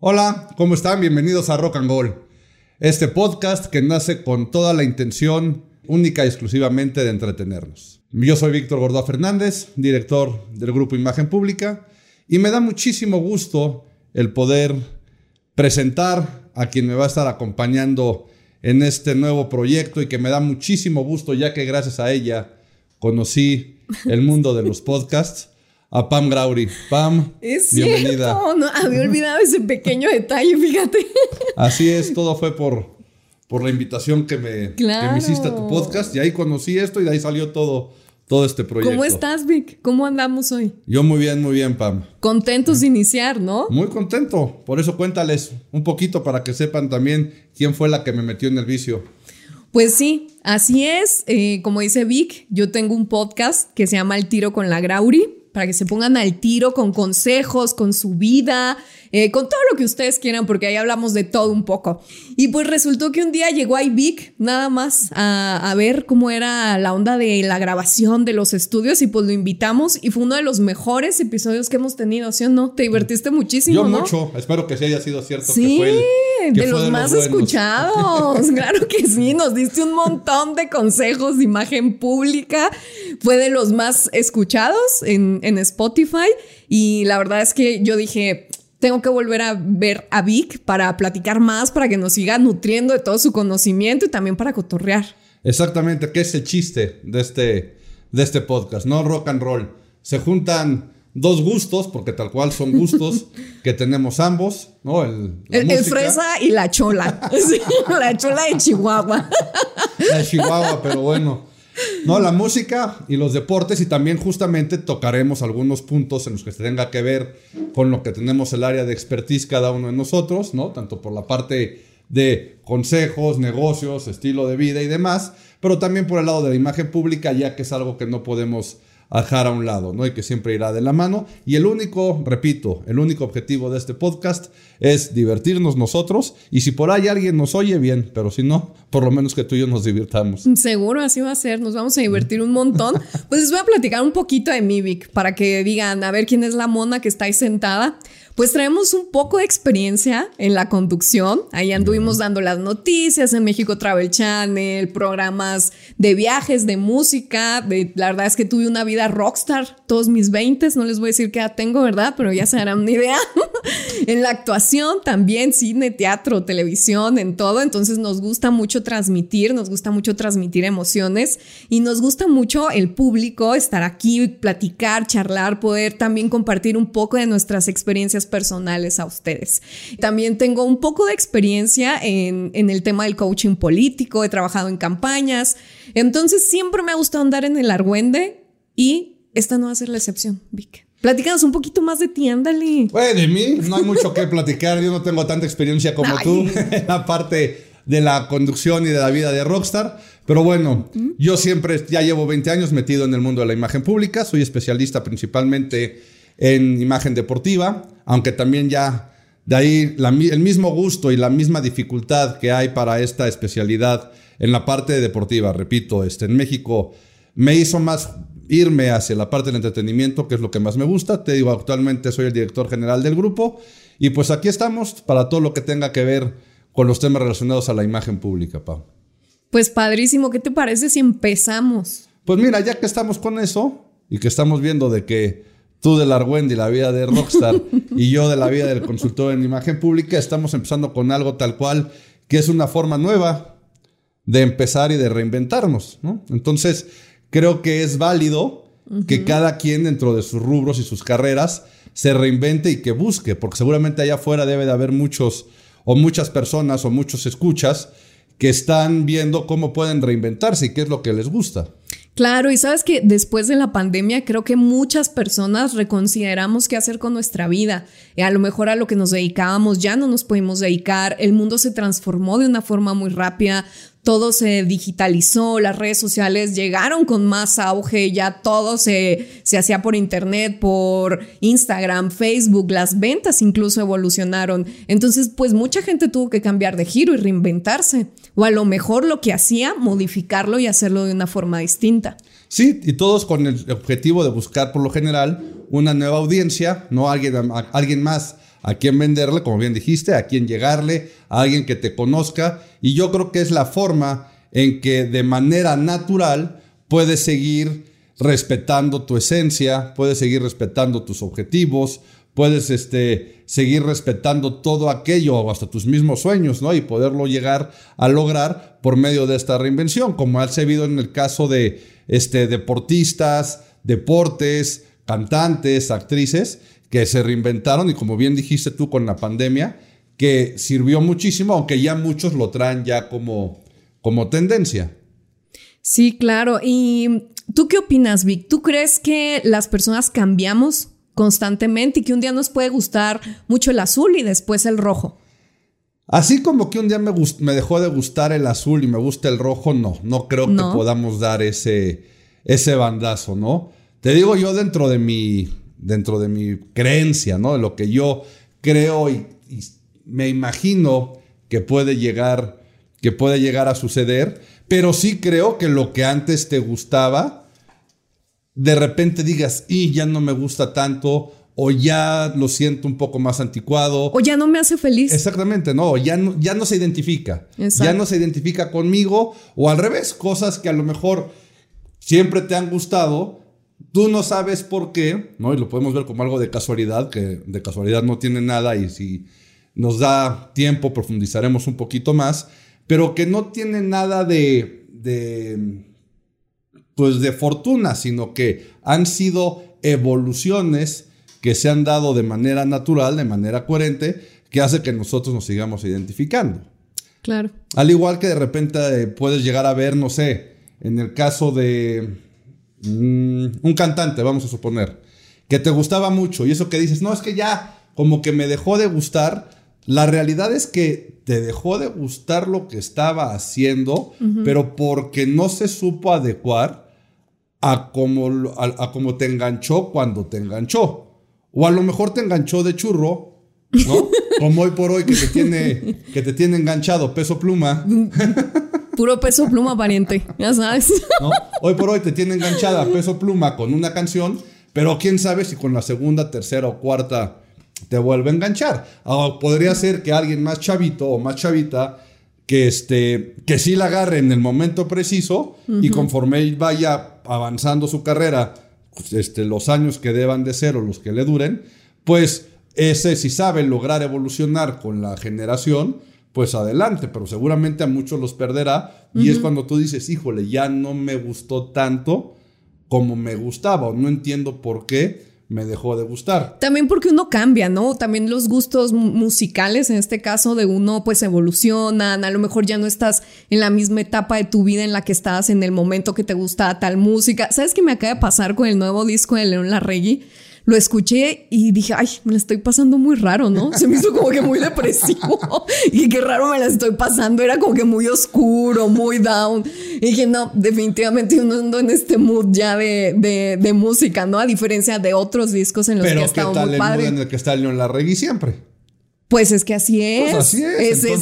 Hola, ¿cómo están? Bienvenidos a Rock and Roll. Este podcast que nace con toda la intención única y exclusivamente de entretenernos. Yo soy Víctor Gordoa Fernández, director del grupo Imagen Pública, y me da muchísimo gusto el poder presentar a quien me va a estar acompañando en este nuevo proyecto y que me da muchísimo gusto ya que gracias a ella conocí el mundo de los podcasts a Pam Grauri. Pam, es bienvenida. Cierto, no, había olvidado ese pequeño detalle, fíjate. Así es, todo fue por, por la invitación que me, que me hiciste a tu podcast y ahí conocí esto y de ahí salió todo, todo este proyecto. ¿Cómo estás, Vic? ¿Cómo andamos hoy? Yo muy bien, muy bien, Pam. Contentos de iniciar, ¿no? Muy contento. Por eso cuéntales un poquito para que sepan también quién fue la que me metió en el vicio. Pues sí, así es. Eh, como dice Vic, yo tengo un podcast que se llama El Tiro con la Grauri para que se pongan al tiro con consejos, con su vida, eh, con todo lo que ustedes quieran, porque ahí hablamos de todo un poco. Y pues resultó que un día llegó ahí Vic nada más a, a, ver cómo era la onda de la grabación de los estudios y pues lo invitamos y fue uno de los mejores episodios que hemos tenido, ¿sí o no? Te divertiste muchísimo, Yo ¿no? mucho, espero que sí haya sido cierto. Sí, que fue el, que de fue los de más buenos. escuchados, claro que sí, nos diste un montón de consejos de imagen pública, fue de los más escuchados en, en Spotify y la verdad es que yo dije, tengo que volver a ver a Vic para platicar más, para que nos siga nutriendo de todo su conocimiento y también para cotorrear. Exactamente, que es el chiste de este, de este podcast, ¿no? Rock and roll. Se juntan dos gustos, porque tal cual son gustos que tenemos ambos, ¿no? El, la El, fresa y la chola, Sí, la chola de Chihuahua. la de Chihuahua, pero bueno. No, la música y los deportes y también justamente tocaremos algunos puntos en los que se tenga que ver con lo que tenemos el área de expertise cada uno de nosotros, ¿no? Tanto por la parte de consejos, negocios, estilo de vida y demás, pero también por el lado de la imagen pública, ya que es algo que no podemos dejar a un lado, ¿no? Y que siempre irá de la mano. Y el único, repito, el único objetivo de este podcast es divertirnos nosotros. Y si por ahí alguien nos oye, bien, pero si no, por lo menos que tú y yo nos divirtamos. Seguro, así va a ser. Nos vamos a divertir un montón. Pues les voy a platicar un poquito de Mivik para que digan, a ver quién es la mona que está ahí sentada. Pues traemos un poco de experiencia en la conducción. Ahí anduvimos dando las noticias en México Travel Channel, programas de viajes, de música. De, la verdad es que tuve una vida rockstar todos mis 20. No les voy a decir qué edad tengo, ¿verdad? Pero ya se harán una idea. en la actuación también, cine, teatro, televisión, en todo. Entonces nos gusta mucho transmitir, nos gusta mucho transmitir emociones y nos gusta mucho el público estar aquí, platicar, charlar, poder también compartir un poco de nuestras experiencias personales a ustedes. También tengo un poco de experiencia en, en, el tema del coaching político, he trabajado en campañas, entonces siempre me ha gustado andar en el argüende y esta no va a ser la excepción, Vic. Platícanos un poquito más de ti, ándale. Bueno, de mí no hay mucho que platicar, yo no tengo tanta experiencia como Ay. tú en la parte de la conducción y de la vida de rockstar. Pero bueno, ¿Mm? yo siempre ya llevo 20 años metido en el mundo de la imagen pública, soy especialista principalmente en imagen deportiva, aunque también ya de ahí la, el mismo gusto y la misma dificultad que hay para esta especialidad en la parte deportiva. Repito, este, en México me hizo más irme hacia la parte del entretenimiento, que es lo que más me gusta. Te digo, actualmente soy el director general del grupo y pues aquí estamos para todo lo que tenga que ver con los temas relacionados a la imagen pública, Pau. Pues padrísimo, ¿qué te parece si empezamos? Pues mira, ya que estamos con eso y que estamos viendo de que tú de la Argüende y la vida de Rockstar y yo de la vida del consultor en imagen pública, estamos empezando con algo tal cual que es una forma nueva de empezar y de reinventarnos, ¿no? Entonces, creo que es válido uh -huh. que cada quien dentro de sus rubros y sus carreras se reinvente y que busque, porque seguramente allá afuera debe de haber muchos o muchas personas o muchos escuchas que están viendo cómo pueden reinventarse y qué es lo que les gusta. Claro, y sabes que después de la pandemia creo que muchas personas reconsideramos qué hacer con nuestra vida. Y a lo mejor a lo que nos dedicábamos ya no nos pudimos dedicar, el mundo se transformó de una forma muy rápida, todo se digitalizó, las redes sociales llegaron con más auge, ya todo se, se hacía por internet, por Instagram, Facebook, las ventas incluso evolucionaron. Entonces, pues mucha gente tuvo que cambiar de giro y reinventarse. O a lo mejor lo que hacía, modificarlo y hacerlo de una forma distinta. Sí, y todos con el objetivo de buscar por lo general una nueva audiencia, no alguien, alguien más a quién venderle, como bien dijiste, a quién llegarle, a alguien que te conozca. Y yo creo que es la forma en que de manera natural puedes seguir respetando tu esencia, puedes seguir respetando tus objetivos, puedes este, seguir respetando todo aquello, hasta tus mismos sueños, ¿no? Y poderlo llegar a lograr por medio de esta reinvención, como ha servido en el caso de este, deportistas, deportes, cantantes, actrices, que se reinventaron y como bien dijiste tú con la pandemia, que sirvió muchísimo, aunque ya muchos lo traen ya como, como tendencia. Sí, claro. ¿Y tú qué opinas, Vic? ¿Tú crees que las personas cambiamos constantemente y que un día nos puede gustar mucho el azul y después el rojo? Así como que un día me, me dejó de gustar el azul y me gusta el rojo, no, no creo que podamos dar ese, ese bandazo, ¿no? Te digo yo dentro de mi, dentro de mi creencia, ¿no? De lo que yo creo y, y me imagino que puede llegar, que puede llegar a suceder, pero sí creo que lo que antes te gustaba, de repente digas, y ya no me gusta tanto, o ya lo siento un poco más anticuado. O ya no me hace feliz. Exactamente, no, ya no, ya no se identifica. Ya no se identifica conmigo, o al revés, cosas que a lo mejor siempre te han gustado, tú no sabes por qué, ¿no? Y lo podemos ver como algo de casualidad, que de casualidad no tiene nada, y si nos da tiempo profundizaremos un poquito más, pero que no tiene nada de, de pues de fortuna, sino que han sido evoluciones que se han dado de manera natural, de manera coherente, que hace que nosotros nos sigamos identificando. Claro. Al igual que de repente eh, puedes llegar a ver, no sé, en el caso de mm, un cantante, vamos a suponer, que te gustaba mucho y eso que dices, no, es que ya como que me dejó de gustar, la realidad es que te dejó de gustar lo que estaba haciendo, pero porque no se supo adecuar a cómo, a cómo te enganchó cuando te enganchó. O a lo mejor te enganchó de churro, ¿no? Como hoy por hoy que te tiene, que te tiene enganchado peso pluma. Puro peso pluma, pariente, ya sabes. Hoy por hoy te tiene enganchada peso pluma con una canción, pero quién sabe si con la segunda, tercera o cuarta te vuelve a enganchar. O podría ser que alguien más chavito o más chavita que, este, que sí la agarre en el momento preciso y conforme vaya avanzando su carrera este, los años que deban de ser o los que le duren, pues ese si sabe lograr evolucionar con la generación, pues adelante, pero seguramente a muchos los perderá y es cuando tú dices, híjole, ya no me gustó tanto como me gustaba o no entiendo por qué me dejó de gustar. También porque uno cambia, ¿no? También los gustos musicales, en este caso de uno, pues evolucionan. A lo mejor ya no estás en la misma etapa de tu vida en la que estabas en el momento que te gustaba tal música. ¿Sabes qué me acaba de pasar con el nuevo disco de León Larregui? Lo escuché y dije, ay, me la estoy pasando muy raro, ¿no? Se me hizo como que muy depresivo y qué raro me la estoy pasando. Era como que muy oscuro, muy down. Y dije, no, definitivamente yo no ando en este mood ya de, de, música, ¿no? A diferencia de otros discos en los que he estado muy padre. en el que está León Larregui siempre? Pues es que así pues es. así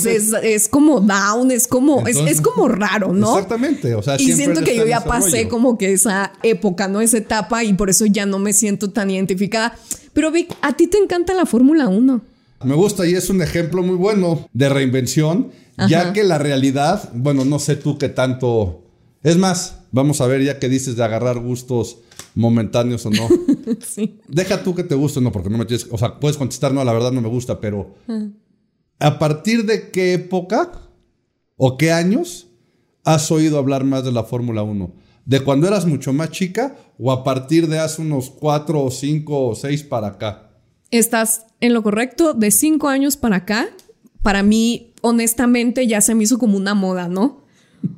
es. Es, como down, es como, es, como raro, ¿no? Exactamente. O sea, y siento que yo ya pasé como que esa época, ¿no? Esa etapa y por eso ya no me siento tan identificada. Pero Vic, a ti te encanta la Fórmula 1. Me gusta y es un ejemplo muy bueno de reinvención, ya que la realidad, bueno, no sé tú qué tanto. Es más, vamos a ver ya que dices de agarrar gustos momentáneos o no. sí. Deja tú que te guste, no, porque no me tienes. O sea, puedes contestar, no, la verdad no me gusta, pero. ¿A partir de qué época o qué años has oído hablar más de la Fórmula 1? ¿De cuando eras mucho más chica o a partir de hace unos cuatro o cinco o seis para acá? Estás en lo correcto, de cinco años para acá. Para mí, honestamente, ya se me hizo como una moda, ¿no?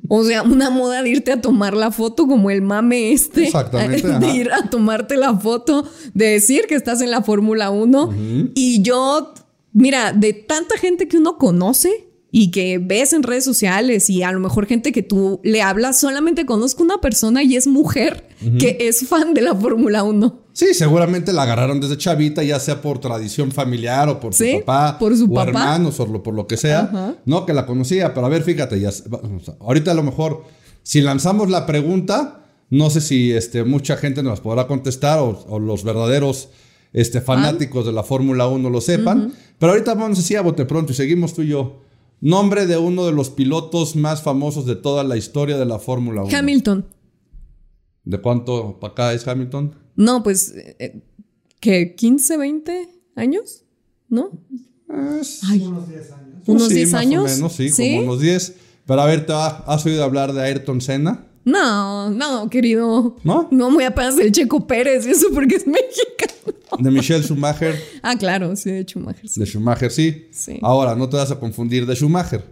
O sea, una moda de irte a tomar la foto como el mame este. Exactamente. De ir a tomarte la foto, de decir que estás en la Fórmula 1. Y yo, mira, de tanta gente que uno conoce y que ves en redes sociales y a lo mejor gente que tú le hablas, solamente conozco una persona y es mujer que es fan de la Fórmula 1. Sí, seguramente la agarraron desde chavita, ya sea por tradición familiar o por su papá, por su o hermanos o por lo que sea, no que la conocía, pero a ver, fíjate, ya, ahorita a lo mejor si lanzamos la pregunta, no sé si este, mucha gente nos podrá contestar o, los verdaderos este, fanáticos de la Fórmula 1 lo sepan. Pero ahorita vamos así a bote pronto y seguimos tú y yo. Nombre de uno de los pilotos más famosos de toda la historia de la Fórmula 1. Hamilton. ¿De cuánto para acá es Hamilton? No, pues, eh, ¿qué? ¿15, 20 años? ¿No? Es Ay, Unos 10 años. ¿Unos sí, 10 más años? O menos, sí, ¿Sí? como unos 10. Pero a ver, ¿te ha- ¿has oído hablar de Ayrton Senna? No, no, querido. ¿No? No, muy apenas del Checo Pérez y eso porque es mexicano. De Michelle Schumacher. Ah, claro, sí, de Schumacher. sí. De Schumacher, sí. Sí. Ahora, no te vas a confundir de Schumacher.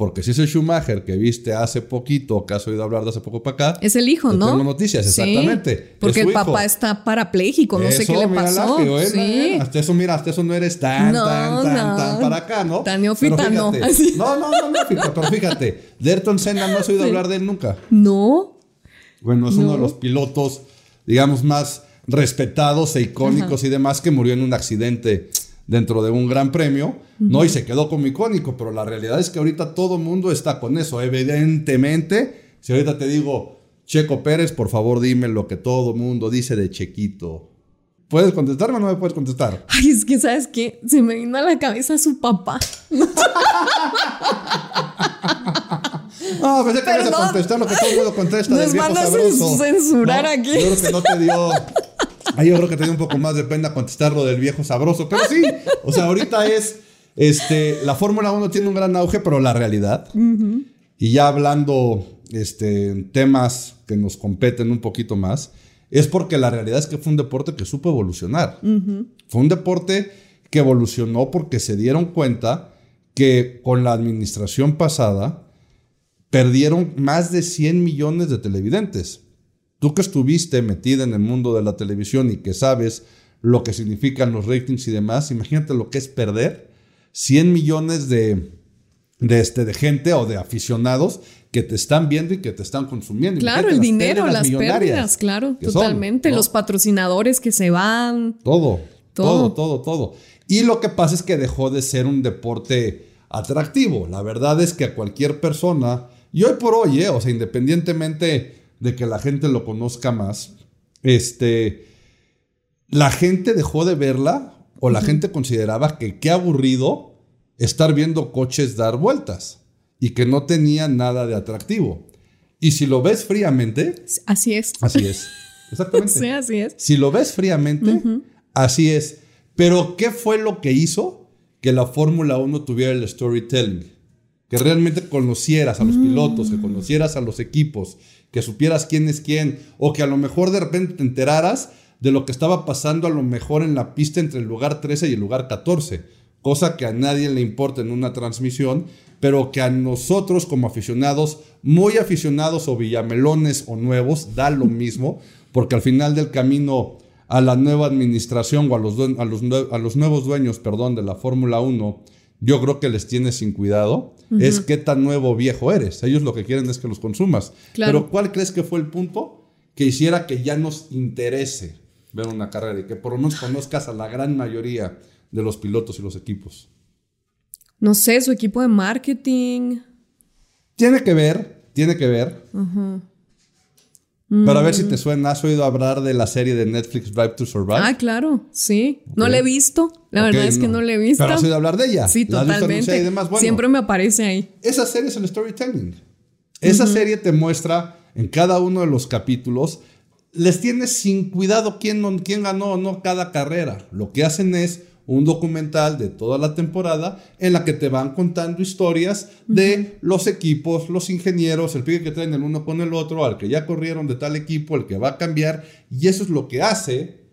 Porque si es el Schumacher que viste hace poquito, o que has oído hablar de hace poco para acá. Es el hijo, ¿no? tengo noticias, Sí, exactamente. porque Es su el papá hijo. está parapléjico, no sé Eso, qué le pasó. Lápido, ¿eh? Sí. Hasta eso, mira, hasta eso no eres tan, No, tan, tan, no. tan para acá, ¿no? Tan neófita, no. Así. No, no, no, neófita, pero fíjate. De Ayrton Senna no has oído hablar de él nunca. No. Bueno, es uno de los pilotos, digamos, más respetados e icónicos y demás que murió en un accidente dentro de un gran premio, ¿no? Y se quedó como icónico, pero la realidad es que ahorita todo el mundo está con eso. Evidentemente, si ahorita te digo, Checo Pérez, por favor dime lo que todo el mundo dice de Chequito. ¿Puedes contestarme o no me puedes contestar? Ay, es que, ¿sabes qué? Se me vino a la cabeza su papá. No, pensé que ibas a contestar lo que todo el mundo contesta Nos del viejo van a sabroso. censurar No, aquí. Yo creo que no te dio... Ahí yo creo que te dio un poco más de pena contestar lo del viejo sabroso. Pero sí, o sea, ahorita es... Este, la Fórmula 1 tiene un gran auge, pero la realidad... Y ya hablando este, en temas que nos competen un poquito más, es porque la realidad es que fue un deporte que supo evolucionar. Fue un deporte que evolucionó porque se dieron cuenta que con la administración pasada perdieron más de 100 millones de televidentes. Tú que estuviste metida en el mundo de la televisión y que sabes lo que significan los ratings y demás, imagínate lo que es perder 100 millones de, de, este, de gente o de aficionados que te están viendo y que te están consumiendo. Claro, el las dinero, las pérdidas, claro, son, totalmente. ¿no? Los patrocinadores que se van. Todo, Todo. todo, todo, todo. Y lo que pasa es que dejó de ser un deporte atractivo. La verdad es que a cualquier persona, y hoy por hoy, eh, o sea, independientemente de que la gente lo conozca más, este, la gente dejó de verla o la gente consideraba que qué aburrido estar viendo coches dar vueltas y que no tenía nada de atractivo. Y si lo ves fríamente, Así es. así es. Exactamente. Sí, así es. Si lo ves fríamente, así es. Pero, ¿qué fue lo que hizo que la Fórmula 1 tuviera el storytelling? Que realmente conocieras a los pilotos, que conocieras a los equipos, que supieras quién es quién, o que a lo mejor de repente te enteraras de lo que estaba pasando a lo mejor en la pista entre el lugar 13 y el lugar 14, cosa que a nadie le importa en una transmisión, pero que a nosotros como aficionados, muy aficionados o villamelones o nuevos, da lo mismo, porque al final del camino a la nueva administración o a los, a los, a los nuevos dueños, perdón, de la Fórmula 1, yo creo que les tienes sin cuidado, es qué tan nuevo o viejo eres. Ellos lo que quieren es que los consumas. Claro. Pero ¿cuál crees que fue el punto que hiciera que ya nos interese ver una carrera y que por lo menos conozcas a la gran mayoría de los pilotos y los equipos? No sé, su equipo de marketing. Tiene que ver, tiene que ver. Pero a ver si te suena, ¿has oído hablar de la serie de Netflix Drive to Survive? Ah, claro, sí. No la he visto. La verdad es que no la he visto. Pero has oído hablar de ella. Sí, ¿La has visto anunciada totalmente. y demás? Bueno, Siempre me aparece ahí. Esa serie es el storytelling. Esa serie te muestra en cada uno de los capítulos, les tienes sin cuidado quién ganó o no cada carrera. Lo que hacen es un documental de toda la temporada en la que te van contando historias de los equipos, los ingenieros, el pique que traen el uno con el otro, al que ya corrieron de tal equipo, el que va a cambiar, y eso es lo que hace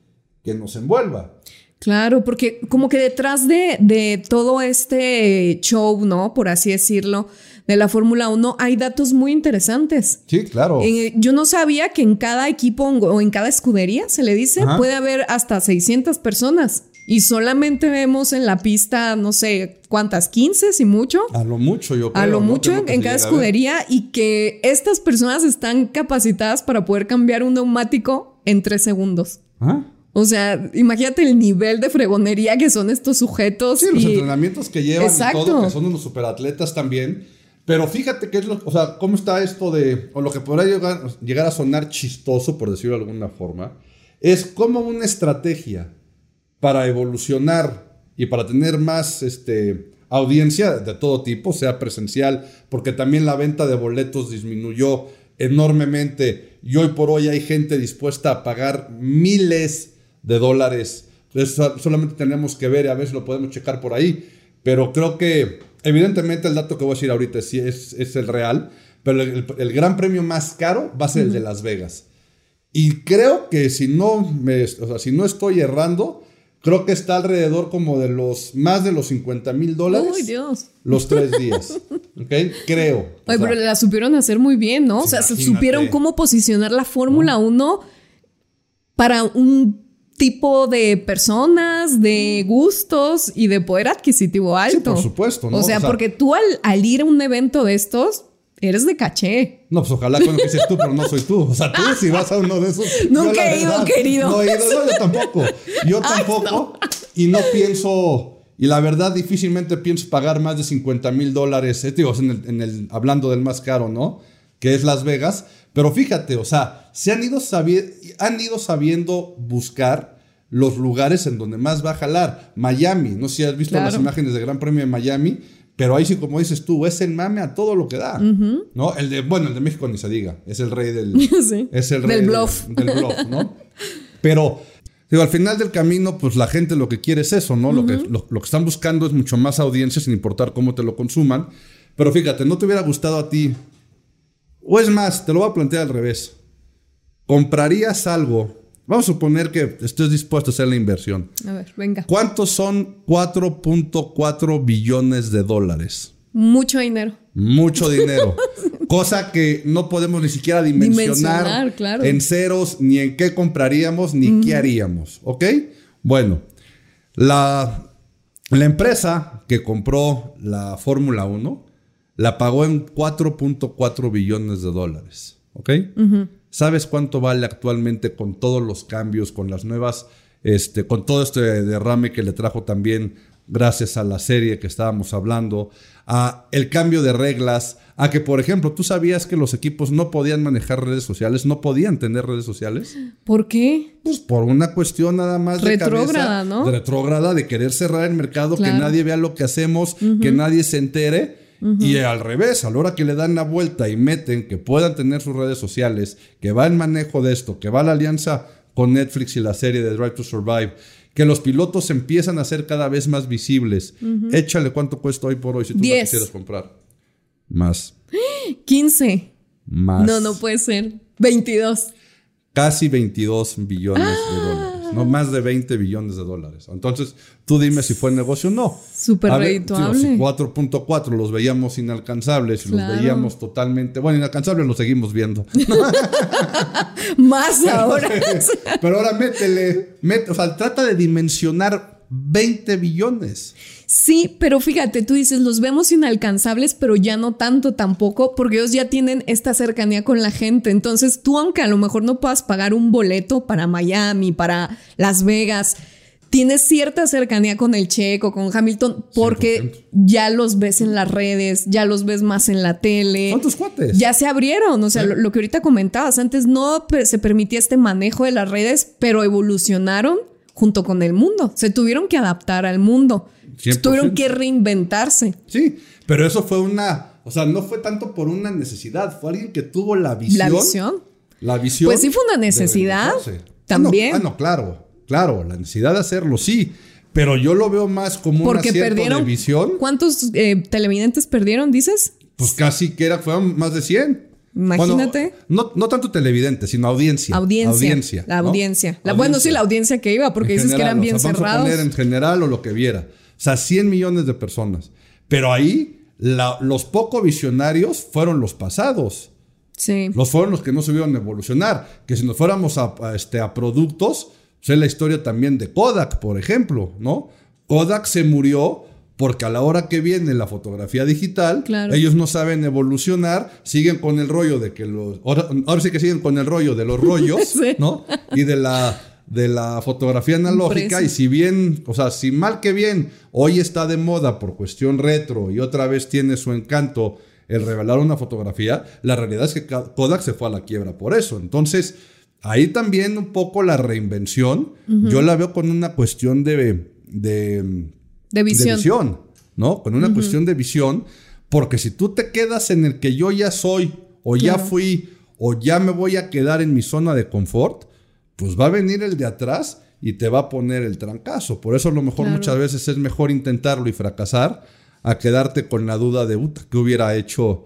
que nos envuelva. Claro, porque como que detrás de, de todo este show, ¿no? Por así decirlo, de la Fórmula 1, hay datos muy interesantes. Sí, claro. Eh, yo no sabía que en cada equipo o en cada escudería, se le dice, Ajá. puede haber hasta 600 personas. Y solamente vemos en la pista, no sé cuántas, 15 si mucho. A lo mucho, yo creo. A lo ¿no? mucho en, cada escudería y que estas personas están capacitadas para poder cambiar un neumático en tres segundos. ¿Ah? O sea, imagínate el nivel de fregonería que son estos sujetos. Sí, los y- entrenamientos que llevan Exacto. y todo, que son unos superatletas también. Pero fíjate que es lo, o sea, cómo está esto de, o lo que podrá llegar, llegar a sonar chistoso, por decirlo de alguna forma, es como una estrategia para evolucionar y para tener más este, audiencia de todo tipo, sea presencial, porque también la venta de boletos disminuyó enormemente y hoy por hoy hay gente dispuesta a pagar miles de dólares. Entonces, solamente tenemos que ver y a ver si lo podemos checar por ahí. Pero creo que evidentemente el dato que voy a decir ahorita sí es, es el real, pero el, gran premio más caro va a ser el de Las Vegas. Y creo que si no, me, o sea, si no estoy errando, creo que está alrededor como de los más de los 50 mil dólares. Uy, Dios. Los tres días. ¿Ok? Creo. Oye, pero la supieron hacer muy bien, ¿no? O sea, supieron cómo posicionar la Fórmula 1 para un tipo de personas, de gustos y de poder adquisitivo alto. Sí, por supuesto, ¿no? O sea, porque tú al, al ir a un evento de estos, Eres de caché. No, pues ojalá con lo que dices tú, pero no soy tú. O sea, tú si vas a uno de esos. Nunca he ido, querido. No he ido, no, yo tampoco. Yo tampoco. Y no pienso, y la verdad difícilmente pienso pagar más de 50 mil dólares, eh, digo, en el, en el, hablando del más caro, ¿no? Que es Las Vegas. Pero fíjate, o sea, se han ido, han ido sabiendo buscar los lugares en donde más va a jalar. Miami, no sé si has visto las imágenes del Gran Premio de Miami pero ahí sí, como dices tú, es el mame a todo lo que da. ¿No? El de, bueno, el de México ni se diga. Es el rey del. Es el rey del bluff. Del, bluff, ¿no? Pero. Digo, al final del camino, pues la gente lo que quiere es eso, ¿no? lo, que, lo, que están buscando es mucho más audiencia sin importar cómo te lo consuman. Pero fíjate, ¿no te hubiera gustado a ti? O es más, te lo voy a plantear al revés. ¿Comprarías algo Vamos a suponer que estés dispuesto a hacer la inversión. A ver, venga. ¿Cuántos son 4.4 billones de dólares? Mucho dinero. Mucho dinero. Cosa que no podemos ni siquiera dimensionar, en ceros, ni en qué compraríamos, ni qué haríamos. ¿Ok? Bueno, la, la empresa que compró la Fórmula 1 la pagó en 4.4 billones de dólares. ¿Ok? ¿Sabes cuánto vale actualmente con todos los cambios, con las nuevas, este, con todo este derrame que le trajo también gracias a la serie que estábamos hablando, a el cambio de reglas, a que, por ejemplo, tú sabías que los equipos no podían manejar redes sociales, no podían tener redes sociales. ¿Por qué? Pues por una cuestión nada más de retrógrada, ¿no? De retrógrada, de querer cerrar el mercado, que nadie vea lo que hacemos, que nadie se entere. Y al revés, a la hora que le dan la vuelta y meten que puedan tener sus redes sociales, que va en manejo de esto, que va la alianza con Netflix y la serie de Drive to Survive, que los pilotos empiezan a ser cada vez más visibles. Échale cuánto cuesta hoy por hoy si tú la quisieras comprar. Más. 15. Más. No, no puede ser. 22. Casi 22 billones de ah. dólares. No más de 20 billones de dólares. Entonces, tú dime si fue negocio o no. Súper redituable. 4.4 los veíamos inalcanzables y los veíamos totalmente. Bueno, inalcanzables los seguimos viendo. más ahora. pero ahora métele. o sea, trata de dimensionar 20 billones. Sí, pero fíjate, tú dices, los vemos inalcanzables, pero ya no tanto tampoco, porque ellos ya tienen esta cercanía con la gente. Entonces, tú, aunque a lo mejor no puedas pagar un boleto para Miami, para Las Vegas, tienes cierta cercanía con el Checo, con Hamilton, porque ya los ves en las redes, ya los ves más en la tele. ¿Cuántos cuates? Ya se abrieron, o sea, lo, lo, que ahorita comentabas, antes no se permitía este manejo de las redes, pero evolucionaron junto con el mundo, se tuvieron que adaptar al mundo. Tuvieron que reinventarse. Sí, pero eso fue una, o sea, no fue tanto por una necesidad, fue alguien que tuvo la visión. La visión. La visión. Pues sí fue una necesidad. También. Ah, no, claro, claro, la necesidad de hacerlo, sí. Pero yo lo veo más como Porque un perdieron, de visión. ¿Cuántos eh, televidentes perdieron, dices? Pues casi que era, fueron más de 100. Imagínate. no, no tanto televidentes, sino audiencia. Audiencia. la audiencia. La, bueno, sí, la audiencia que iba, porque dices que eran bien cerrados. poner en general o lo que viera. O sea, 100 millones de personas. Pero ahí los poco visionarios fueron los pasados. Sí. Los fueron los que no subieron a evolucionar. Que si nos fuéramos a, este, a productos, sé la historia también de Kodak, por ejemplo, ¿no? Kodak se murió porque a la hora que viene la fotografía digital, ellos no saben evolucionar, siguen con el rollo de que los... Ahora, sí que siguen con el rollo de los rollos, ¿no? Y de la de la fotografía analógica y si bien, o sea, si mal que bien, hoy está de moda por cuestión retro y otra vez tiene su encanto el revelar una fotografía, la realidad es que Kodak se fue a la quiebra por eso. Entonces, Ahí también un poco la reinvención, yo la veo con una cuestión de, de, de visión. ¿no? Con una cuestión de visión, porque si tú te quedas en el que yo ya soy, o ya fui, o ya me voy a quedar en mi zona de confort, pues va a venir el de atrás y te va a poner el trancazo. Por eso a lo mejor muchas veces es mejor intentarlo y fracasar a quedarte con la duda de, ¿qué hubiera hecho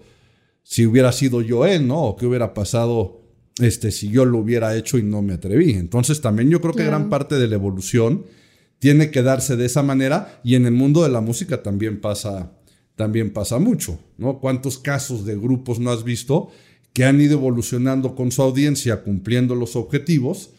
si hubiera sido yo él, ¿no? O qué hubiera pasado este, si yo lo hubiera hecho y no me atreví. Entonces también yo creo que gran parte de la evolución tiene que darse de esa manera y en el mundo de la música también pasa, también pasa mucho, ¿no? ¿Cuántos casos de grupos no has visto que han ido evolucionando con su audiencia, cumpliendo los objetivos?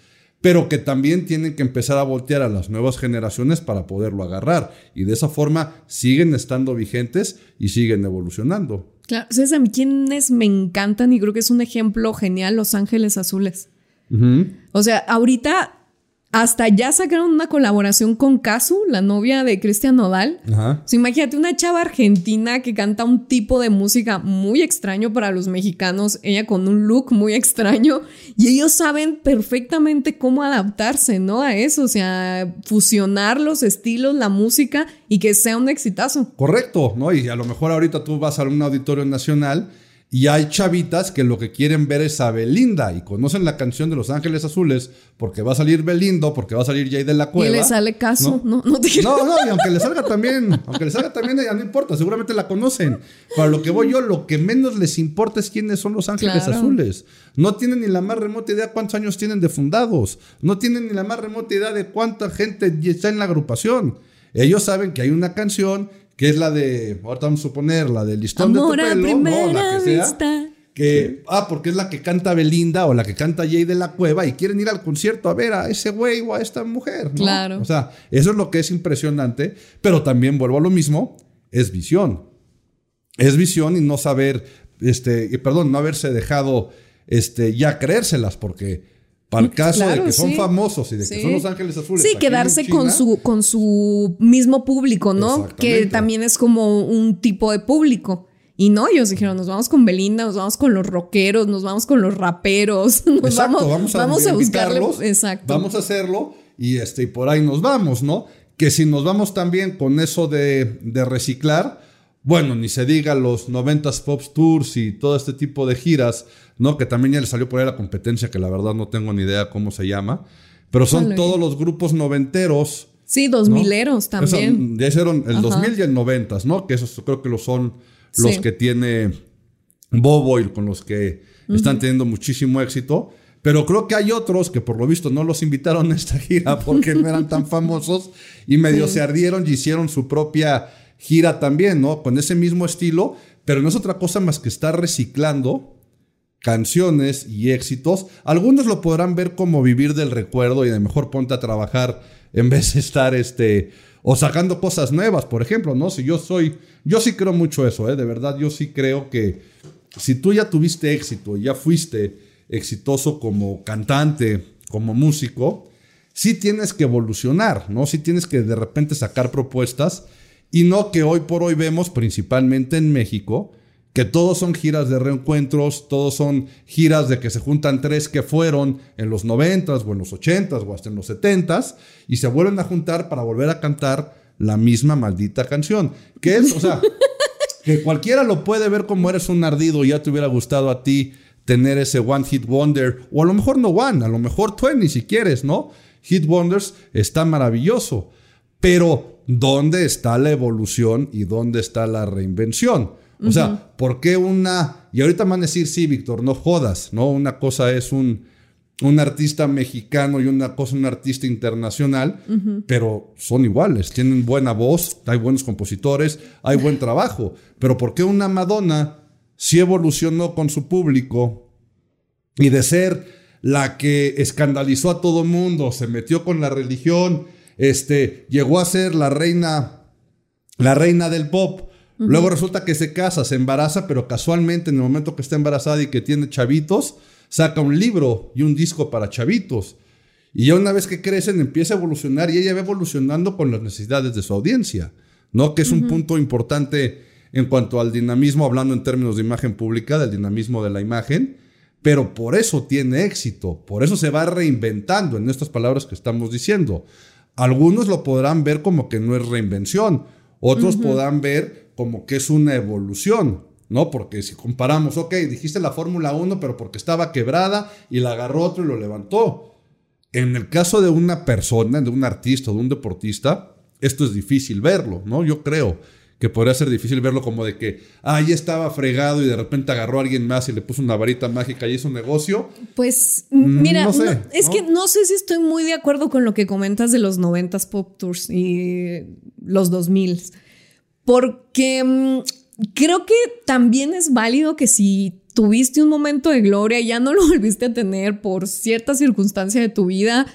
Pero que también tienen que empezar a voltear a las nuevas generaciones para poderlo agarrar. Y de esa forma siguen estando vigentes y siguen evolucionando. Claro, ¿sabes a mí quiénes me encantan? Y creo que es un ejemplo genial, Los Ángeles Azules. O sea, ahorita hasta ya sacaron una colaboración con Kazu, la novia de Cristian Nodal. Ajá. imagínate una chava argentina que canta un tipo de música muy extraño para los mexicanos, ella con un look muy extraño, y ellos saben perfectamente cómo adaptarse, ¿no? A eso, o sea, fusionar los estilos, la música y que sea un exitazo. Correcto, ¿no? Y a lo mejor ahorita tú vas a un auditorio nacional y hay chavitas que lo que quieren ver es a Belinda y conocen la canción de Los Ángeles Azules porque va a salir Belindo, porque va a salir Jay de la Cueva. Y le sale caso, ¿no? No, no, y aunque le salga también, aunque le salga también, ya no importa, seguramente la conocen. Para lo que voy yo, lo que menos les importa es quiénes son Los Ángeles Azules. No tienen ni la más remota idea cuántos años tienen de fundados. No tienen ni la más remota idea de cuánta gente está en la agrupación. Ellos saben que hay una canción que es la de, ahorita vamos a suponer, la de listón de tu pelo, no, la que sea. Que, ah, porque es la que canta Belinda o la que canta Jay de la Cueva y quieren ir al concierto a ver a ese güey o a esta mujer. ¿no? Claro. O sea, eso es lo que es impresionante, pero también vuelvo a lo mismo, es visión. Es visión y no saber, este, perdón, no haberse dejado este, ya creérselas, porque para el mm, caso de que son famosos y de que son Los Ángeles Azules. Sí, quedarse con, su, con su mismo público, ¿no? Que también es como un tipo de público. Y no, ellos dijeron, nos vamos con Belinda, nos vamos con los rockeros, nos vamos con los raperos, nos Exacto, vamos, a, vamos Exacto. Vamos a hacerlo y, este, y por ahí nos vamos, ¿no? Que si nos vamos también con eso de, de reciclar, bueno, ni se diga los 90s Pop Tours y todo este tipo de giras, ¿no? Que también ya le salió por ahí la competencia, que la verdad no tengo ni idea cómo se llama. Pero son todos los grupos noventeros. Sí, dos mileros también. ya hicieron el 2000 y el 90, ¿no? Que esos creo que lo son los que tiene Bobo y con los que están teniendo muchísimo éxito. Pero creo que hay otros que por lo visto no los invitaron a esta gira porque no eran tan famosos y medio se ardieron y hicieron su propia gira también, ¿no? Con ese mismo estilo, pero no es otra cosa más que estar reciclando canciones y éxitos. Algunos lo podrán ver como vivir del recuerdo y de mejor ponte a trabajar en vez de estar este o sacando cosas nuevas, por ejemplo, ¿no? Si yo soy, yo sí creo mucho eso, ¿eh? De verdad, yo sí creo que si tú ya tuviste éxito, ya fuiste exitoso como cantante, como músico, sí tienes que evolucionar, ¿no? Sí tienes que de repente sacar propuestas y no que hoy por hoy vemos, principalmente en México, que todos son giras de reencuentros, todos son giras de que se juntan tres que fueron en los 90 o en los 80 o hasta en los 70 y se vuelven a juntar para volver a cantar la misma maldita canción. Que es, o sea, que cualquiera lo puede ver como eres un ardido y ya te hubiera gustado a ti tener ese One Hit Wonder, o a lo mejor no One, a lo mejor 20 si quieres, ¿no? Hit Wonders está maravilloso, pero dónde está la evolución y dónde está la reinvención. O sea, ¿por qué una... Y ahorita van a decir, sí, Víctor, no jodas, ¿no? Una cosa es un, un artista mexicano y una cosa un artista internacional, pero son iguales, tienen buena voz, hay buenos compositores, hay buen trabajo. Pero ¿por qué una Madonna sí evolucionó con su público y de ser la que escandalizó a todo mundo, se metió con la religión, este, llegó a ser la reina, la reina del pop. Luego resulta que se casa, se embaraza, pero casualmente en el momento que está embarazada y que tiene chavitos, saca un libro y un disco para chavitos. Y ya una vez que crecen empieza a evolucionar y ella va evolucionando con las necesidades de su audiencia, ¿no? Que es un punto importante en cuanto al dinamismo, hablando en términos de imagen pública, del dinamismo de la imagen, pero por eso tiene éxito, por eso se va reinventando en estas palabras que estamos diciendo. Algunos lo podrán ver como que no es reinvención, otros podrán ver como que es una evolución, ¿no? Porque si comparamos, ok, dijiste la Fórmula 1, pero porque estaba quebrada y la agarró otro y lo levantó. En el caso de una persona, de un artista, de un deportista, esto es difícil verlo, ¿no? Yo creo que podría ser difícil verlo como de que, ah, ya estaba fregado y de repente agarró a alguien más y le puso una varita mágica y hizo un negocio. Pues mm, mira, es que no sé si estoy muy de acuerdo con lo que comentas de los 90s Pop Tours y los 2000 porque mm, creo que también es válido que si tuviste un momento de gloria y ya no lo volviste a tener por cierta circunstancia de tu vida,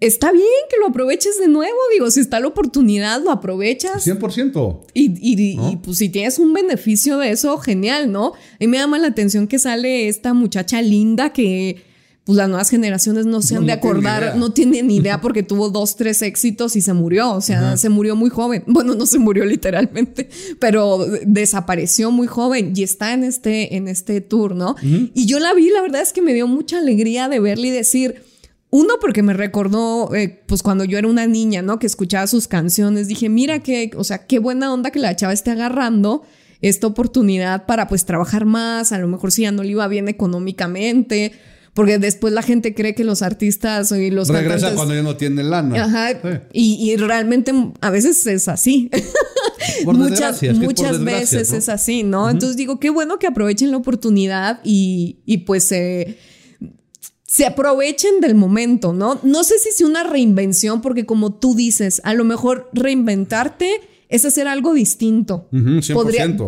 está bien que lo aproveches de nuevo. Digo, si está la oportunidad, lo aprovechas. 100%. Y, y, y, pues si tienes un beneficio de eso, genial, ¿no? A mí me llama la atención que sale esta muchacha linda que pues las nuevas generaciones no se han de acordar, no tienen ni idea porque tuvo dos, tres éxitos y se murió, o sea, se murió muy joven. Bueno, no se murió literalmente, pero desapareció muy joven y está en este, en este tour, ¿no? Y yo la vi, la verdad es que me dio mucha alegría de verle y decir, uno, porque me recordó, eh, pues cuando yo era una niña, ¿no? Que escuchaba sus canciones, dije, mira qué, o sea, qué buena onda que la chava esté agarrando esta oportunidad para pues trabajar más, a lo mejor si ya no le iba bien económicamente, porque después la gente cree que los artistas y los Regresa cuando ya no tienen lana. Ajá. Y, realmente a veces es así. muchas muchas veces es así, ¿no? Entonces digo, qué bueno que aprovechen la oportunidad y, y pues... Eh, se aprovechen del momento, ¿no? No sé si es una reinvención, porque como tú dices, a lo mejor reinventarte es hacer algo distinto.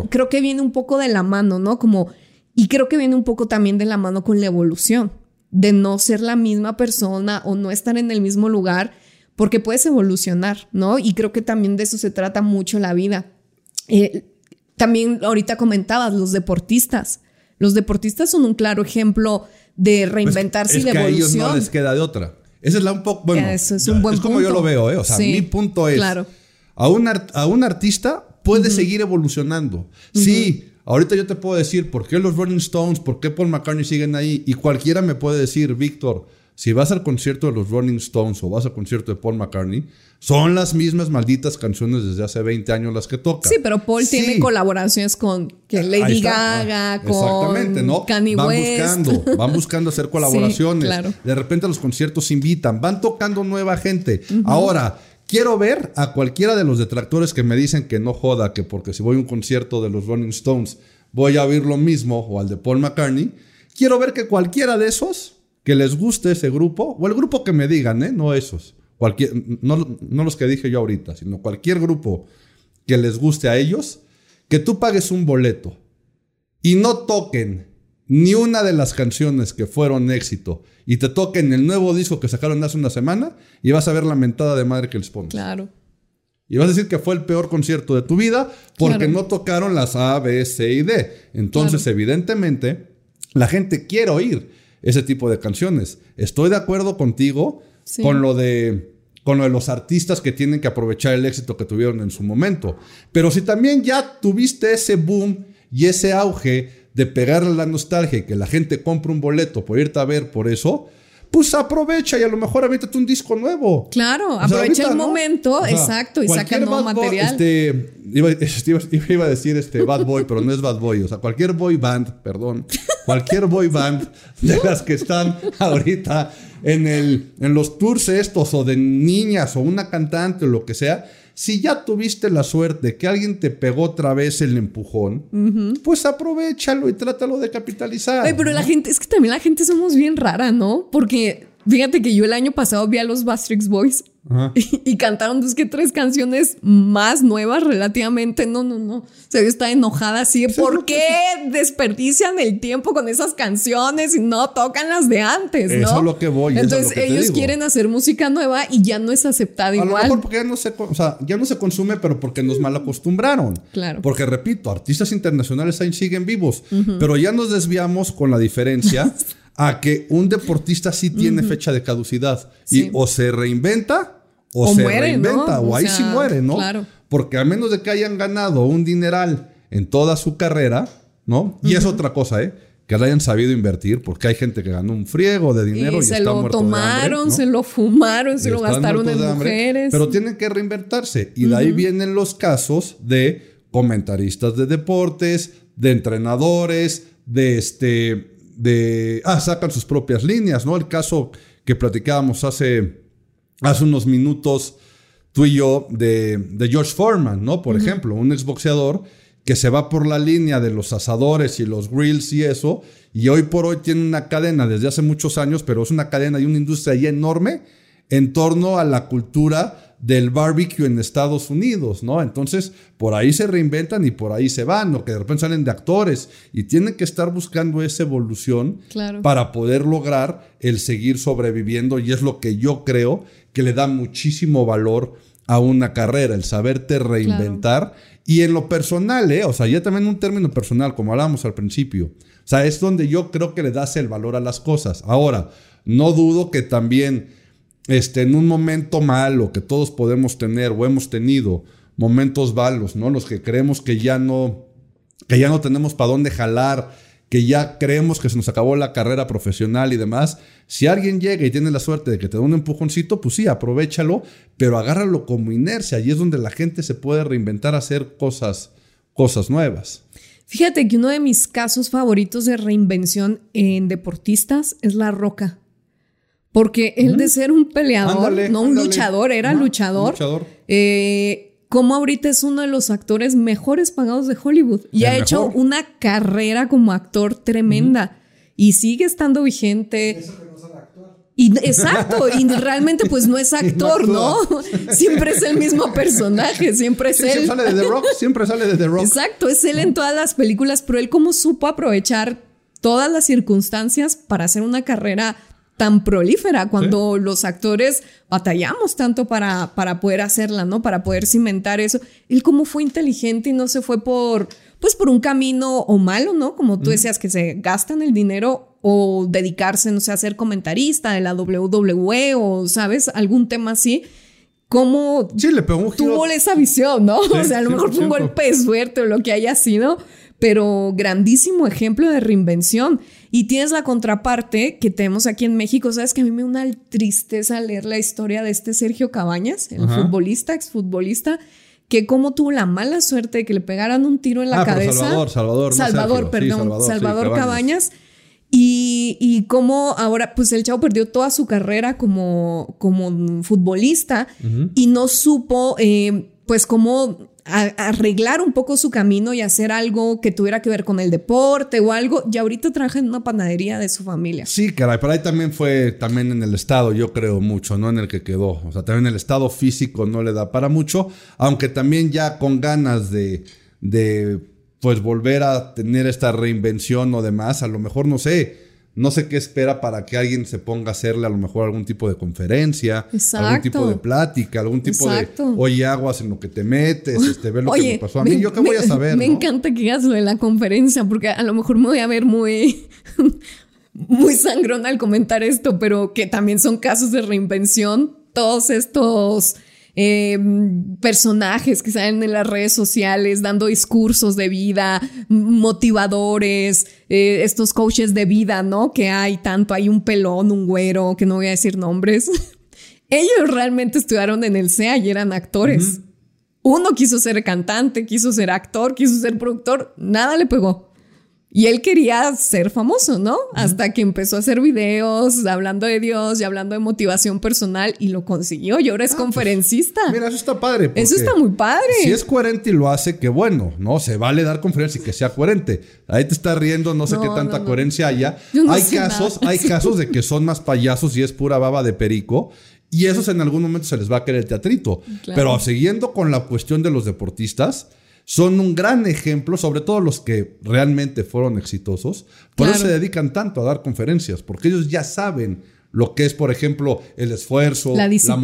creo que viene un poco de la mano, ¿no? Como, y creo que viene un poco también de la mano con la evolución, de no ser la misma persona o no estar en el mismo lugar, porque puedes evolucionar, ¿no? Y creo que también de eso se trata mucho la vida. Eh, también ahorita comentabas los deportistas. Los deportistas son un claro ejemplo de reinventarse y de evolución. a ellos no les queda de otra. Esa es la un poco, bueno, es, un buen es como yo lo veo, ¿eh? O sea, mi punto es, claro. a, un a un artista puede seguir evolucionando. Sí, ahorita yo te puedo decir por qué los Rolling Stones, por qué Paul McCartney siguen ahí, y cualquiera me puede decir, Víctor, si vas al concierto de los Rolling Stones o vas al concierto de Paul McCartney, son las mismas malditas canciones desde hace 20 años las que toca. Sí, pero Paul tiene colaboraciones con que Lady Gaga, con Exactamente, ¿no? Kanye van buscando, van buscando hacer colaboraciones. De repente los conciertos invitan, van tocando nueva gente. Ahora, quiero ver a cualquiera de los detractores que me dicen que no joda, que porque si voy a un concierto de los Rolling Stones voy a oír lo mismo o al de Paul McCartney. Quiero ver que cualquiera de esos que les guste ese grupo, o el grupo que me digan, ¿eh? no esos, Cualquier, no, no los que dije yo ahorita, sino cualquier grupo que les guste a ellos, que tú pagues un boleto y no toquen ni una de las canciones que fueron éxito y te toquen el nuevo disco que sacaron hace una semana y vas a ver la mentada de madre que les pones. Claro. Y vas a decir que fue el peor concierto de tu vida porque no tocaron las A, B, C y D. Entonces, evidentemente, la gente quiere oír ese tipo de canciones. Estoy de acuerdo contigo con lo de con lo de los artistas que tienen que aprovechar el éxito que tuvieron en su momento. Pero si también ya tuviste ese boom y ese auge de pegarle la nostalgia y que la gente compre un boleto por irte a ver por eso, pues aprovecha y a lo mejor avítate un disco nuevo. Claro, aprovecha el momento, exacto, y saca nuevo material. Este, iba, a decir este Bad Boy, pero no es Bad Boy, o sea, cualquier boy band, perdón, cualquier boy band de las que están ahorita en, el, en los tours estos o de niñas o una cantante o lo que sea, si ya tuviste la suerte de que alguien te pegó otra vez el empujón, pues aprovechalo y trátalo de capitalizar. pero la gente, es que también la gente somos bien rara, ¿no? Porque fíjate que yo el año pasado vi a los Bastrix Boys Y, cantaron dos que tres canciones más nuevas relativamente. No, no, no. Se está enojada así. ¿Por qué desperdician el tiempo con esas canciones y no tocan las de antes? ¿no? Eso es lo que voy. Entonces ellos quieren hacer música nueva y ya no es aceptada igual. A lo mejor porque ya no se, o sea, ya no se consume, pero porque nos mal acostumbraron. Claro. Porque repito, artistas internacionales ahí siguen vivos, pero ya nos desviamos con la diferencia. a que un deportista sí tiene fecha de caducidad y o se reinventa o, se reinventa o, ahí sí muere, ¿no? Claro. Porque a menos de que hayan ganado un dineral en toda su carrera, ¿no? Y es otra cosa, ¿eh? que la hayan sabido invertir, porque hay gente que ganó un friego de dinero y, se está lo de hambre, tomaron, ¿no? se lo fumaron, se Y lo gastaron en de hambre, mujeres. Pero tienen que reinventarse. Y de ahí vienen los casos de comentaristas de deportes, de entrenadores, de este. De. Ah, sacan sus propias líneas, ¿no? El caso que platicábamos hace, hace unos minutos, tú y yo, de, de George Foreman, ¿no? Por ejemplo, un exboxeador que se va por la línea de los asadores y los grills y eso, y hoy por hoy tiene una cadena desde hace muchos años, pero es una cadena y una industria ya enorme en torno a la cultura del barbecue en Estados Unidos, ¿no? Entonces, por ahí se reinventan y por ahí se van, o que de repente salen de actores y tienen que estar buscando esa evolución Claro. para poder lograr el seguir sobreviviendo y es lo que yo creo que le da muchísimo valor a una carrera, el saberte reinventar y en lo personal, ¿eh? o sea, ya también un término personal, como hablábamos al principio, o sea, es donde yo creo que le das el valor a las cosas. Ahora, no dudo que también este, en un momento malo que todos podemos tener o hemos tenido momentos malos, ¿no? Los que creemos que ya no, que ya no tenemos para dónde jalar, que ya creemos que se nos acabó la carrera profesional y demás. Si alguien llega y tiene la suerte de que te da un empujoncito, pues sí, aprovechalo, pero agárralo como inercia. Y es donde la gente se puede reinventar, hacer cosas, cosas nuevas. Fíjate que uno de mis casos favoritos de reinvención en deportistas es La Roca. Porque él de ser un peleador, Ándale, no un ándale. luchador, era luchador. luchador. eh, como ahorita es uno de los actores mejores pagados de Hollywood y El ha hecho una carrera como actor tremenda y sigue estando vigente. Y, exacto, y realmente pues no es actor, ¿no? Siempre es el mismo personaje, siempre es Sí, él. sí, sale de The Rock, siempre sale de The Rock. Exacto, es él en todas las películas, pero él como supo aprovechar todas las circunstancias para hacer una carrera tan prolífera cuando los actores batallamos tanto para, para poder hacerla, ¿no? Para poder cimentar eso. Él como fue inteligente y no se fue por, pues por un camino o malo, ¿no? Como tú decías, que se gastan el dinero o dedicarse, no sé, a ser comentarista de la WWE o, ¿sabes? Algún tema así. ¿Cómo Sí, le pegó un giro. tuvo esa visión, ¿no? o sea, a lo mejor fue un 100%. golpe de suerte o lo que haya sido, pero grandísimo ejemplo de reinvención. Y tienes la contraparte que tenemos aquí en México. Sabes que a mí me da una tristeza leer la historia de este Sergio Cabañas, el Ajá. futbolista, exfutbolista, que como tuvo la mala suerte de que le pegaran un tiro en la Ah, cabeza. Salvador, Salvador, no Salvador. Sí, perdón. Salvador, Salvador, sí, Cabañas. Cabañas. Y, y cómo ahora, pues el chavo perdió toda su carrera como, como futbolista y no supo, eh, pues, cómo arreglar un poco su camino y hacer algo que tuviera que ver con el deporte o algo. Y ahorita trabaja en una panadería de su familia. Sí, caray, pero ahí también fue también en el estado, yo creo mucho, no en el que quedó. O sea, también el estado físico no le da para mucho, aunque también ya con ganas de, de pues volver a tener esta reinvención o demás, a lo mejor no sé. No sé qué espera para que alguien se ponga a hacerle a lo mejor algún tipo de conferencia, algún Exacto. tipo de plática, algún tipo Exacto. de oye aguas en lo que te metes, este, ve lo que me pasó a mí. Yo qué voy a saber. Me ¿no? encanta que hagas lo de la conferencia, porque a lo mejor me voy a ver muy, muy sangrón al comentar esto, pero que también son casos de reinvención. Todos estos eh, personajes que salen en las redes sociales dando discursos de vida, motivadores, eh, estos coaches de vida, ¿no? Que hay tanto, hay un pelón, un güero, que no voy a decir nombres. Ellos realmente estudiaron en el CEA y eran actores. Uno quiso ser cantante, quiso ser actor, quiso ser productor, nada le pegó. Y él quería ser famoso, ¿no? Hasta que empezó a hacer videos hablando de Dios y hablando de motivación personal y lo consiguió. Y ahora es conferencista. Mira, eso está padre. Eso está muy padre. Si es coherente y lo hace, que bueno, ¿no? Se vale dar conferencia y que sea coherente. Ahí te está riendo, no sé No, qué tanta no, no. coherencia haya. Hay casos, nada. hay casos de que son más payasos y es pura baba de perico. Y esos en algún momento se les va a querer el teatrito. Claro. Pero siguiendo con la cuestión de los deportistas, son un gran ejemplo, sobre todo los que realmente fueron exitosos. Por eso se dedican tanto a dar conferencias, porque ellos ya saben lo que es, por ejemplo, el esfuerzo, La disciplina.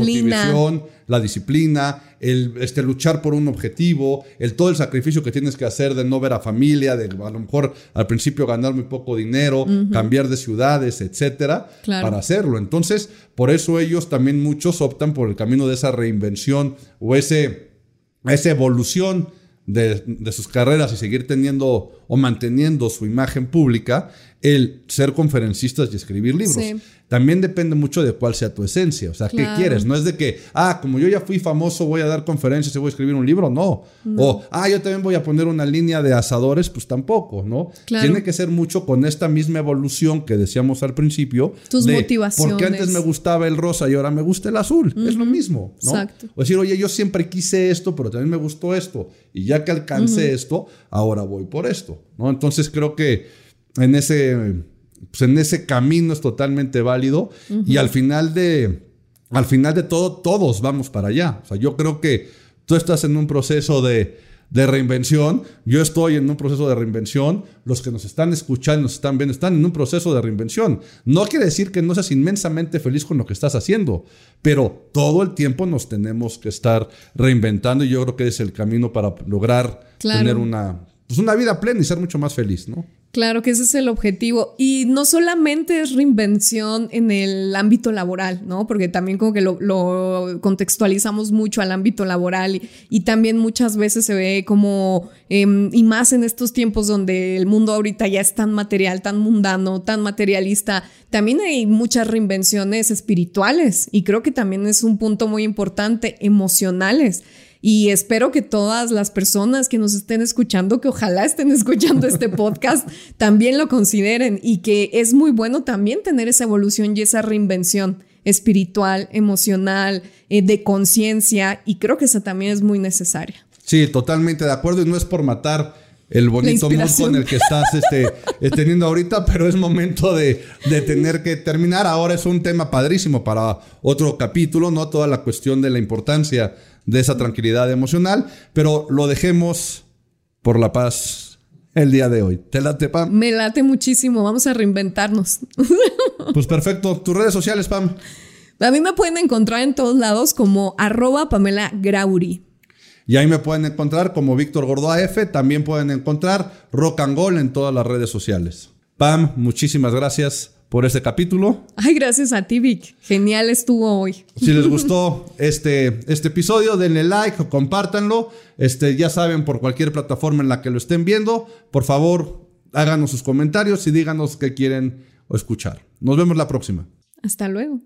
motivación, la disciplina, el este, luchar por un objetivo, el todo el sacrificio que tienes que hacer de no ver a familia, de a lo mejor al principio ganar muy poco dinero, cambiar de ciudades, etcétera, Claro. para hacerlo. Entonces, por eso ellos también muchos optan por el camino de esa reinvención o ese, esa evolución de, de sus carreras y seguir teniendo o manteniendo su imagen pública el ser conferencistas y escribir libros. También depende mucho de cuál sea tu esencia. O sea, ¿qué quieres? No es de que, ah, como yo ya fui famoso, voy a dar conferencias y voy a escribir un libro. No. O, ah, yo también voy a poner una línea de asadores. Pues tampoco, ¿no? Tiene que ser mucho con esta misma evolución que decíamos al principio. Tus motivaciones. Porque antes me gustaba el rosa y ahora me gusta el azul. Es lo mismo, ¿no? Exacto. O decir, oye, yo siempre quise esto, pero también me gustó esto. Y ya que alcancé esto, ahora voy por esto, ¿no? Entonces creo que en ese pues en ese camino es totalmente válido y al final de al final de todo todos vamos para allá. O sea, yo creo que tú estás en un proceso de, de reinvención, yo estoy en un proceso de reinvención, los que nos están escuchando, nos están viendo, están en un proceso de reinvención. No quiere decir que no seas inmensamente feliz con lo que estás haciendo, pero todo el tiempo nos tenemos que estar reinventando y yo creo que es el camino para lograr tener una, pues una vida plena y ser mucho más feliz, ¿no? Claro que ese es el objetivo. Y no solamente es reinvención en el ámbito laboral, ¿no? Porque también como que lo, contextualizamos mucho al ámbito laboral y, también muchas veces se ve como, em, y más en estos tiempos donde el mundo ahorita ya es tan material, tan mundano, tan materialista, también hay muchas reinvenciones espirituales y creo que también es un punto muy importante, emocionales. Y espero que todas las personas que nos estén escuchando, que ojalá estén escuchando este podcast, también lo consideren y que es muy bueno también tener esa evolución y esa reinvención espiritual, emocional, eh, de conciencia y creo que esa también es muy necesaria. Sí, totalmente de acuerdo y no es por matar el bonito mood con el que estás este, eh, teniendo ahorita, pero es momento de, de, tener que terminar. Ahora es un tema padrísimo para otro capítulo, ¿no? Toda la cuestión de la importancia de esa tranquilidad emocional, pero lo dejemos por la paz el día de hoy. ¿Te late, Pam? Me late muchísimo, vamos a reinventarnos. Pues perfecto. ¿Tus redes sociales, Pam? A mí me pueden encontrar en todos lados como arroba Pamela Grauri. Y ahí me pueden encontrar como Víctor Gordoa F. También pueden encontrar Rock and Gold en todas las redes sociales. Pam, muchísimas gracias por este capítulo. Ay, gracias a ti, Vic. Genial estuvo hoy. Si les gustó este, este episodio, denle like o compártanlo. Este, ya saben, por cualquier plataforma en la que lo estén viendo, por favor, háganos sus comentarios y díganos qué quieren escuchar. Nos vemos la próxima. Hasta luego.